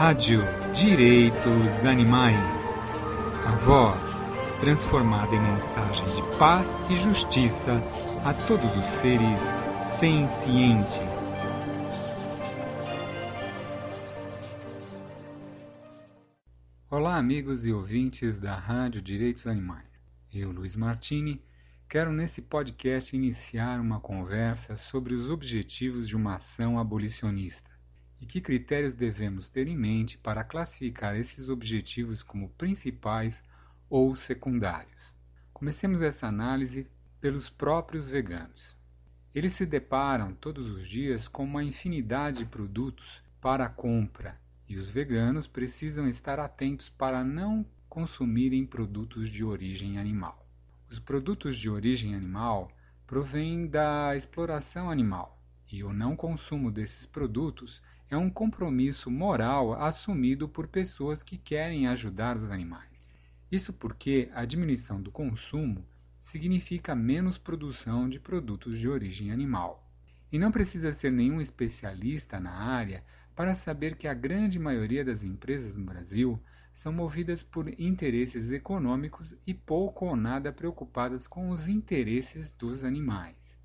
Rádio Direitos Animais. A voz transformada em mensagem de paz e justiça a todos os seres sencientes. Olá, amigos e ouvintes da Rádio Direitos Animais. Eu, Luiz Martini, quero nesse podcast iniciar uma conversa sobre os objetivos de uma ação abolicionista e que critérios devemos ter em mente para classificar esses objetivos como principais ou secundários. Comecemos essa análise pelos próprios veganos. Eles se deparam todos os dias com uma infinidade de produtos para compra e os veganos precisam estar atentos para não consumirem produtos de origem animal. Os produtos de origem animal provêm da exploração animal e o não consumo desses produtos é um compromisso moral assumido por pessoas que querem ajudar os animais. Isso porque a diminuição do consumo significa menos produção de produtos de origem animal. E não precisa ser nenhum especialista na área para saber que a grande maioria das empresas no Brasil são movidas por interesses econômicos e pouco ou nada preocupadas com os interesses dos animais.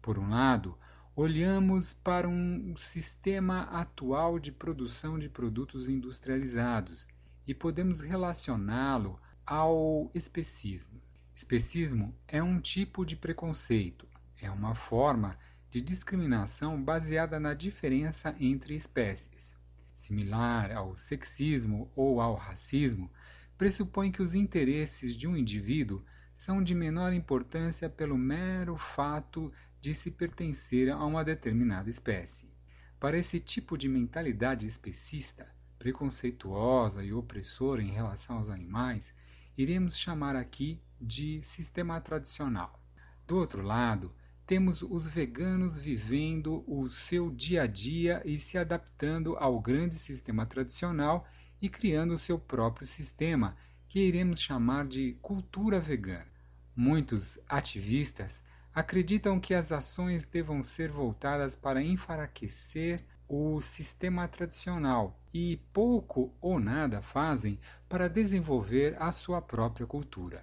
Por um lado, olhamos para um sistema atual de produção de produtos industrializados e podemos relacioná-lo ao especismo. Especismo é um tipo de preconceito, é uma forma de discriminação baseada na diferença entre espécies. Similar ao sexismo ou ao racismo, pressupõe que os interesses de um indivíduo são de menor importância pelo mero fato de se pertencer a uma determinada espécie. Para esse tipo de mentalidade especista, preconceituosa e opressora em relação aos animais, iremos chamar aqui de sistema tradicional. Do outro lado, temos os veganos vivendo o seu dia a dia e se adaptando ao grande sistema tradicional e criando o seu próprio sistema, que iremos chamar de cultura vegana. Muitos ativistas acreditam que as ações devam ser voltadas para enfraquecer o sistema tradicional e pouco ou nada fazem para desenvolver a sua própria cultura.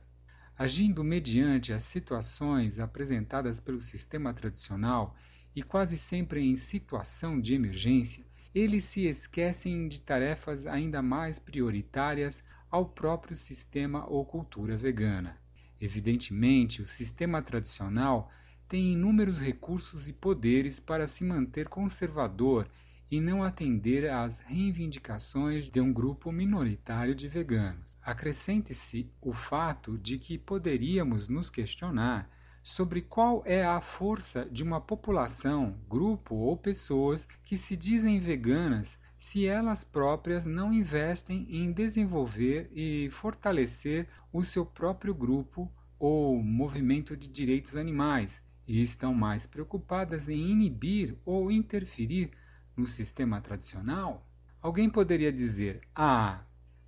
Agindo mediante as situações apresentadas pelo sistema tradicional e quase sempre em situação de emergência, eles se esquecem de tarefas ainda mais prioritárias ao próprio sistema ou cultura vegana. Evidentemente, o sistema tradicional tem inúmeros recursos e poderes para se manter conservador e não atender às reivindicações de um grupo minoritário de veganos. Acrescente-se o fato de que poderíamos nos questionar sobre qual é a força de uma população, grupo ou pessoas que se dizem veganas se elas próprias não investem em desenvolver e fortalecer o seu próprio grupo ou movimento de direitos animais e estão mais preocupadas em inibir ou interferir no sistema tradicional? Alguém poderia dizer: ah,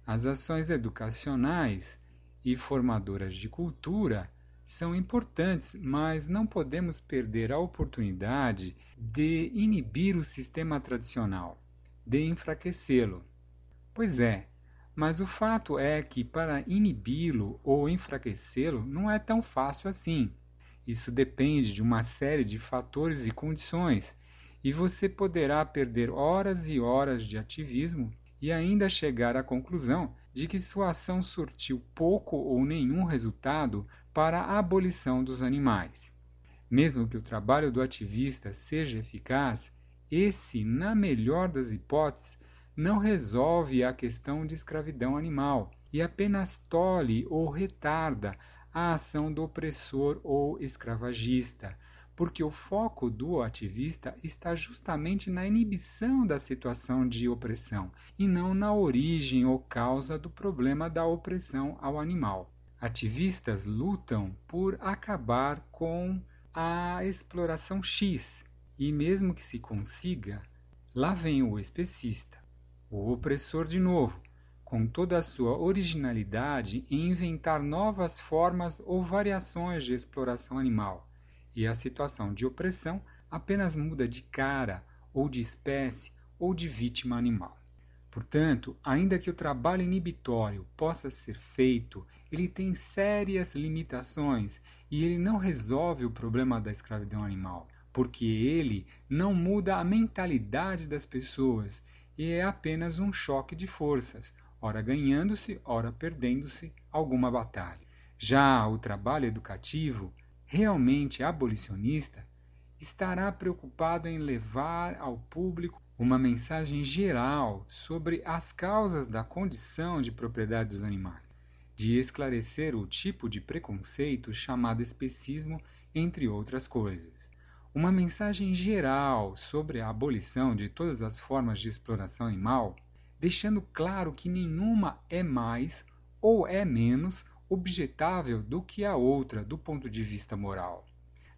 as ações educacionais e formadoras de cultura são importantes, mas não podemos perder a oportunidade de inibir o sistema tradicional de enfraquecê-lo. Pois é, mas o fato é que para inibi-lo ou enfraquecê-lo não é tão fácil assim. Isso depende de uma série de fatores e condições, e você poderá perder horas e horas de ativismo e ainda chegar à conclusão de que sua ação surtiu pouco ou nenhum resultado para a abolição dos animais. Mesmo que o trabalho do ativista seja eficaz, esse, na melhor das hipóteses, não resolve a questão de escravidão animal e apenas tolhe ou retarda a ação do opressor ou escravagista, porque o foco do ativista está justamente na inibição da situação de opressão e não na origem ou causa do problema da opressão ao animal. Ativistas lutam por acabar com a exploração X, e mesmo que se consiga, lá vem o especista, o opressor de novo, com toda a sua originalidade em inventar novas formas ou variações de exploração animal, e a situação de opressão apenas muda de cara, ou de espécie, ou de vítima animal. Portanto, ainda que o trabalho inibitório possa ser feito, ele tem sérias limitações e ele não resolve o problema da escravidão animal, porque ele não muda a mentalidade das pessoas e é apenas um choque de forças, ora ganhando-se, ora perdendo-se alguma batalha. Já o trabalho educativo, realmente abolicionista, estará preocupado em levar ao público uma mensagem geral sobre as causas da condição de propriedade dos animais, de esclarecer o tipo de preconceito chamado especismo, entre outras coisas. Uma mensagem geral sobre a abolição de todas as formas de exploração animal, deixando claro que nenhuma é mais ou é menos objetável do que a outra do ponto de vista moral.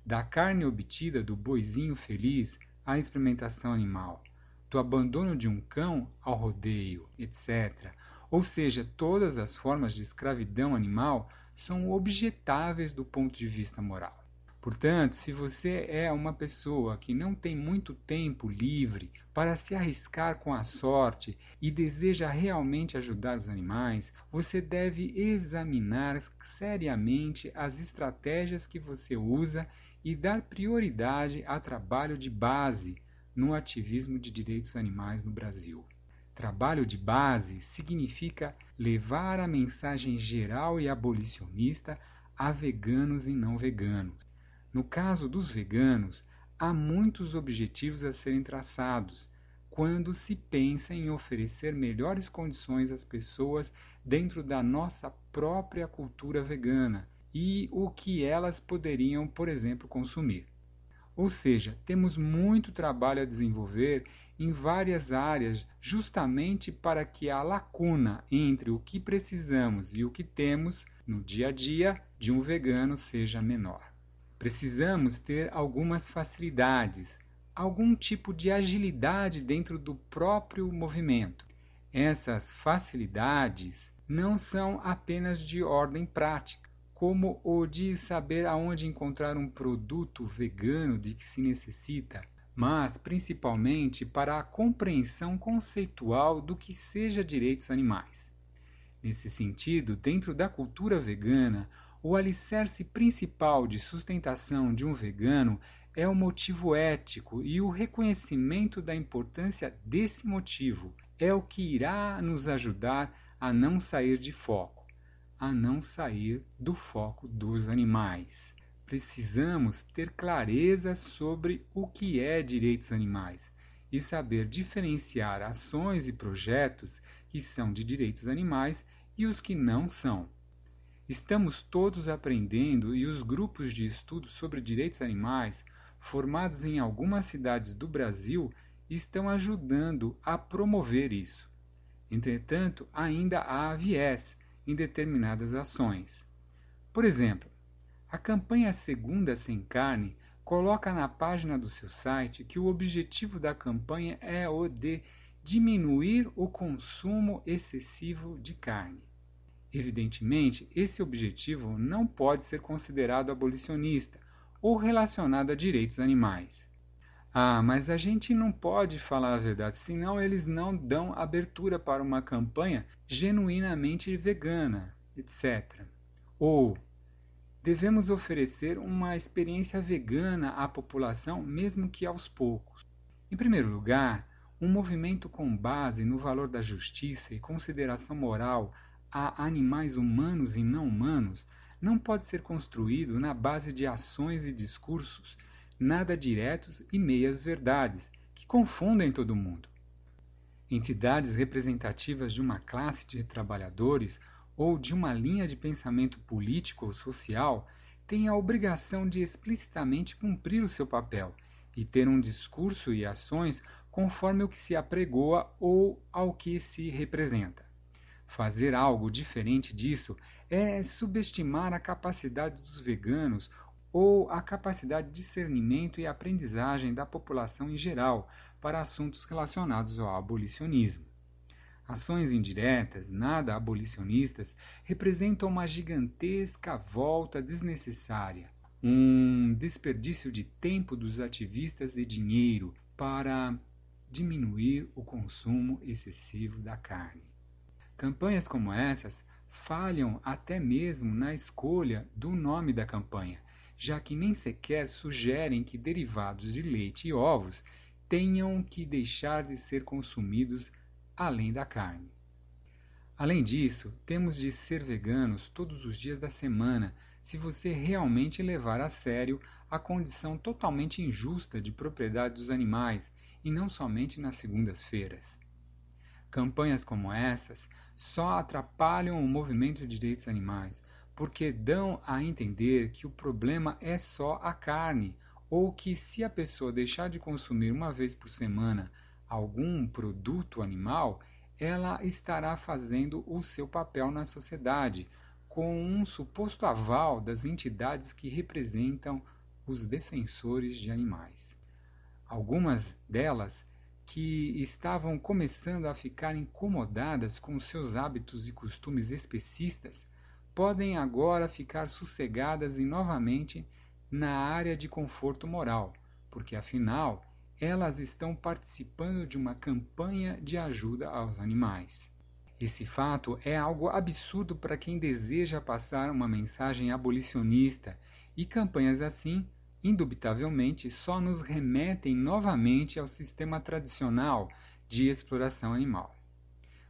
Da carne obtida do boizinho feliz à experimentação animal, do abandono de um cão ao rodeio, etc. Ou seja, todas as formas de escravidão animal são objetáveis do ponto de vista moral. Portanto, se você é uma pessoa que não tem muito tempo livre para se arriscar com a sorte e deseja realmente ajudar os animais, você deve examinar seriamente as estratégias que você usa e dar prioridade a trabalho de base no ativismo de direitos animais no Brasil. Trabalho de base significa levar a mensagem geral e abolicionista a veganos e não veganos. No caso dos veganos, há muitos objetivos a serem traçados quando se pensa em oferecer melhores condições às pessoas dentro da nossa própria cultura vegana e o que elas poderiam, por exemplo, consumir. Ou seja, temos muito trabalho a desenvolver em várias áreas, justamente para que a lacuna entre o que precisamos e o que temos no dia a dia de um vegano seja menor. Precisamos ter algumas facilidades, algum tipo de agilidade dentro do próprio movimento. Essas facilidades não são apenas de ordem prática como o de saber aonde encontrar um produto vegano de que se necessita, mas principalmente para a compreensão conceitual do que seja direitos animais. Nesse sentido, dentro da cultura vegana, o alicerce principal de sustentação de um vegano é o motivo ético e o reconhecimento da importância desse motivo é o que irá nos ajudar a não sair de foco a não sair do foco dos animais. Precisamos ter clareza sobre o que é direitos animais e saber diferenciar ações e projetos que são de direitos animais e os que não são. Estamos todos aprendendo e os grupos de estudo sobre direitos animais, formados em algumas cidades do Brasil, estão ajudando a promover isso. Entretanto, ainda há viés em determinadas ações. Por exemplo, a campanha Segunda Sem Carne coloca na página do seu site que o objetivo da campanha é o de diminuir o consumo excessivo de carne. Evidentemente, esse objetivo não pode ser considerado abolicionista ou relacionado a direitos animais. Ah, mas a gente não pode falar a verdade, senão eles não dão abertura para uma campanha genuinamente vegana, etc. Ou devemos oferecer uma experiência vegana à população, mesmo que aos poucos. Em primeiro lugar, um movimento com base no valor da justiça e consideração moral a animais humanos e não humanos não pode ser construído na base de ações e discursos nada diretos e meias verdades, que confundem todo mundo. Entidades representativas de uma classe de trabalhadores ou de uma linha de pensamento político ou social têm a obrigação de explicitamente cumprir o seu papel e ter um discurso e ações conforme o que se apregoa ou ao que se representa. Fazer algo diferente disso é subestimar a capacidade dos veganos ou a capacidade de discernimento e aprendizagem da população em geral para assuntos relacionados ao abolicionismo. Ações indiretas, nada abolicionistas, representam uma gigantesca volta desnecessária, um desperdício de tempo dos ativistas e dinheiro para diminuir o consumo excessivo da carne. Campanhas como essas falham até mesmo na escolha do nome da campanha, já que nem sequer sugerem que derivados de leite e ovos tenham que deixar de ser consumidos além da carne. Além disso, temos de ser veganos todos os dias da semana se você realmente levar a sério a condição totalmente injusta de propriedade dos animais e não somente nas segundas-feiras. Campanhas como essas só atrapalham o movimento de direitos animais porque dão a entender que o problema é só a carne ou que se a pessoa deixar de consumir uma vez por semana algum produto animal, ela estará fazendo o seu papel na sociedade, com um suposto aval das entidades que representam os defensores de animais. Algumas delas que estavam começando a ficar incomodadas com seus hábitos e costumes especistas podem agora ficar sossegadas e novamente na área de conforto moral, porque afinal elas estão participando de uma campanha de ajuda aos animais. Esse fato é algo absurdo para quem deseja passar uma mensagem abolicionista, e campanhas assim, indubitavelmente, só nos remetem novamente ao sistema tradicional de exploração animal.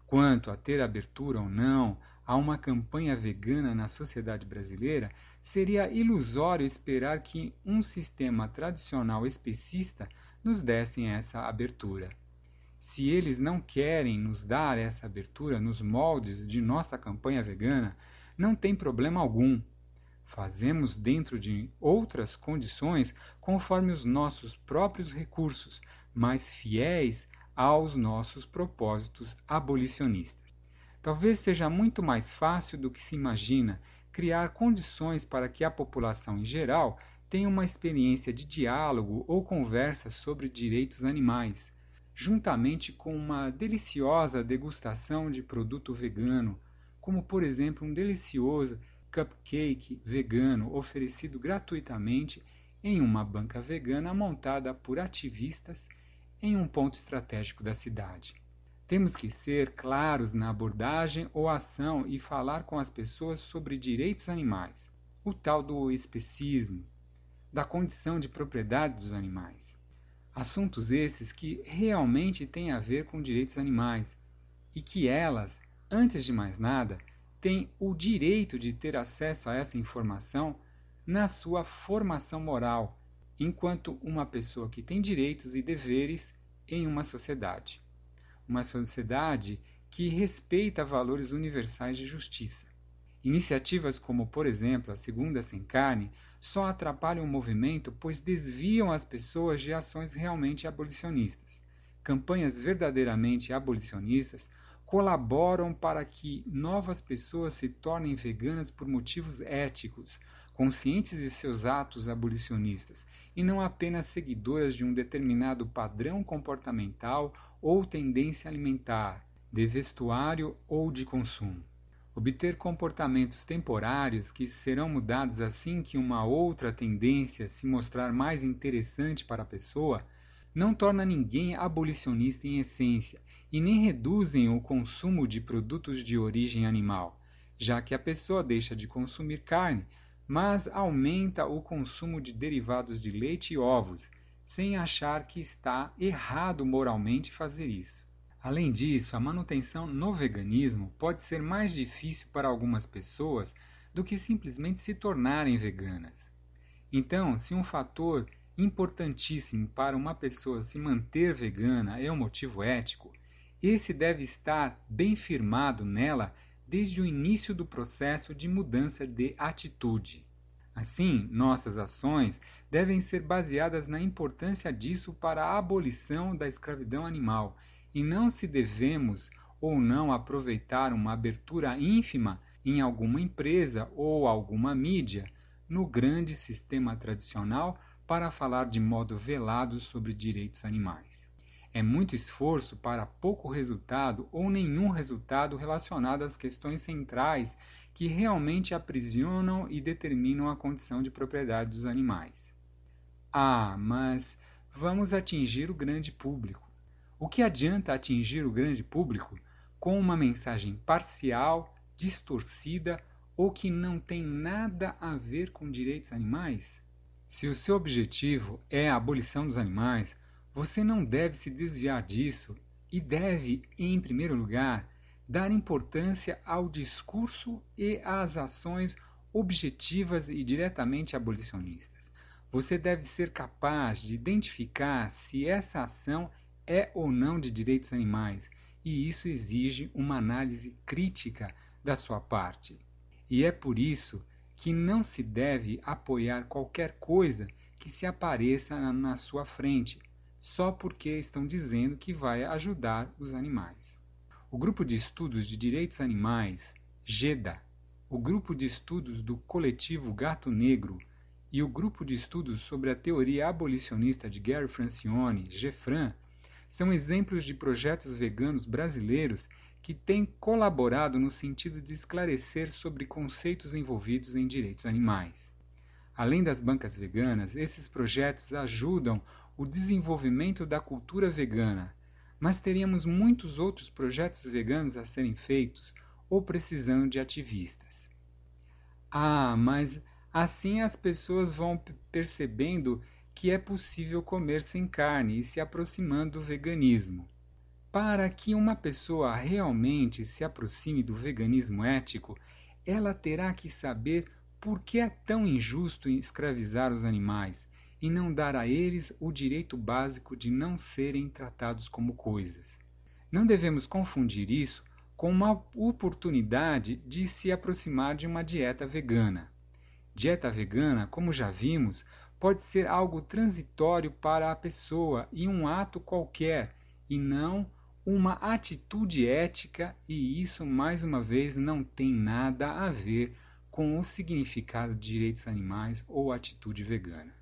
Quanto a ter abertura ou não a uma campanha vegana na sociedade brasileira, seria ilusório esperar que um sistema tradicional especista nos dessem essa abertura. Se eles não querem nos dar essa abertura nos moldes de nossa campanha vegana, não tem problema algum. Fazemos dentro de outras condições conforme os nossos próprios recursos, mais fiéis aos nossos propósitos abolicionistas. Talvez seja muito mais fácil do que se imagina criar condições para que a população em geral tenha uma experiência de diálogo ou conversa sobre direitos animais, juntamente com uma deliciosa degustação de produto vegano, como por exemplo um delicioso cupcake vegano oferecido gratuitamente em uma banca vegana montada por ativistas em um ponto estratégico da cidade. Temos que ser claros na abordagem ou ação e falar com as pessoas sobre direitos animais, o tal do especismo, da condição de propriedade dos animais. Assuntos esses que realmente têm a ver com direitos animais e que elas, antes de mais nada, têm o direito de ter acesso a essa informação na sua formação moral, enquanto uma pessoa que tem direitos e deveres em uma sociedade. Uma sociedade que respeita valores universais de justiça. Iniciativas como, por exemplo, a Segunda Sem Carne só atrapalham o movimento pois desviam as pessoas de ações realmente abolicionistas. Campanhas verdadeiramente abolicionistas colaboram para que novas pessoas se tornem veganas por motivos éticos, conscientes de seus atos abolicionistas, e não apenas seguidoras de um determinado padrão comportamental ou tendência alimentar, de vestuário ou de consumo. Obter comportamentos temporários que serão mudados assim que uma outra tendência se mostrar mais interessante para a pessoa, não torna ninguém abolicionista em essência e nem reduzem o consumo de produtos de origem animal, já que a pessoa deixa de consumir carne, mas aumenta o consumo de derivados de leite e ovos, sem achar que está errado moralmente fazer isso. Além disso, a manutenção no veganismo pode ser mais difícil para algumas pessoas do que simplesmente se tornarem veganas. Então, se um fator importantíssimo para uma pessoa se manter vegana é o um motivo ético, esse deve estar bem firmado nela desde o início do processo de mudança de atitude. Assim, nossas ações devem ser baseadas na importância disso para a abolição da escravidão animal e não se devemos ou não aproveitar uma abertura ínfima em alguma empresa ou alguma mídia no grande sistema tradicional para falar de modo velado sobre direitos animais. É muito esforço para pouco resultado ou nenhum resultado relacionado às questões centrais que realmente aprisionam e determinam a condição de propriedade dos animais. Ah, mas vamos atingir o grande público. O que adianta atingir o grande público com uma mensagem parcial, distorcida ou que não tem nada a ver com direitos animais? Se o seu objetivo é a abolição dos animais, você não deve se desviar disso e deve, em primeiro lugar, dar importância ao discurso e às ações objetivas e diretamente abolicionistas. Você deve ser capaz de identificar se essa ação é ou não de direitos animais, e isso exige uma análise crítica da sua parte. E é por isso que não se deve apoiar qualquer coisa que se apareça na sua frente, só porque estão dizendo que vai ajudar os animais. O Grupo de Estudos de Direitos Animais, GEDA, o Grupo de Estudos do Coletivo Gato Negro e o Grupo de Estudos sobre a Teoria Abolicionista de Gary Francione, GEFRAN, são exemplos de projetos veganos brasileiros que têm colaborado no sentido de esclarecer sobre conceitos envolvidos em direitos animais. Além das bancas veganas, esses projetos ajudam o desenvolvimento da cultura vegana, mas teríamos muitos outros projetos veganos a serem feitos ou precisando de ativistas. Ah, mas assim as pessoas vão percebendo que é possível comer sem carne e se aproximando do veganismo. Para que uma pessoa realmente se aproxime do veganismo ético, ela terá que saber por que é tão injusto escravizar os animais e não dar a eles o direito básico de não serem tratados como coisas. Não devemos confundir isso com uma oportunidade de se aproximar de uma dieta vegana. Dieta vegana, como já vimos, pode ser algo transitório para a pessoa e um ato qualquer, e não uma atitude ética, e isso, mais uma vez, não tem nada a ver com o significado de direitos animais ou atitude vegana.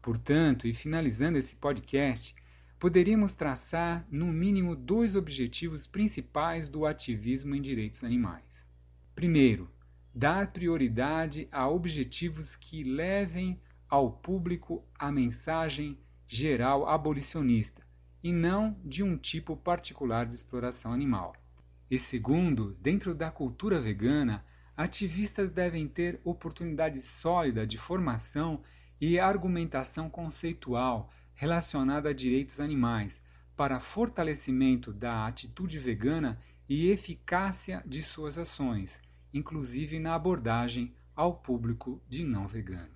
Portanto, e finalizando esse podcast, poderíamos traçar no mínimo dois objetivos principais do ativismo em direitos animais. Primeiro, dar prioridade a objetivos que levem ao público a mensagem geral abolicionista e não de um tipo particular de exploração animal. E segundo, dentro da cultura vegana, ativistas devem ter oportunidade sólida de formação e argumentação conceitual relacionada a direitos animais para fortalecimento da atitude vegana e eficácia de suas ações, inclusive na abordagem ao público de não veganos.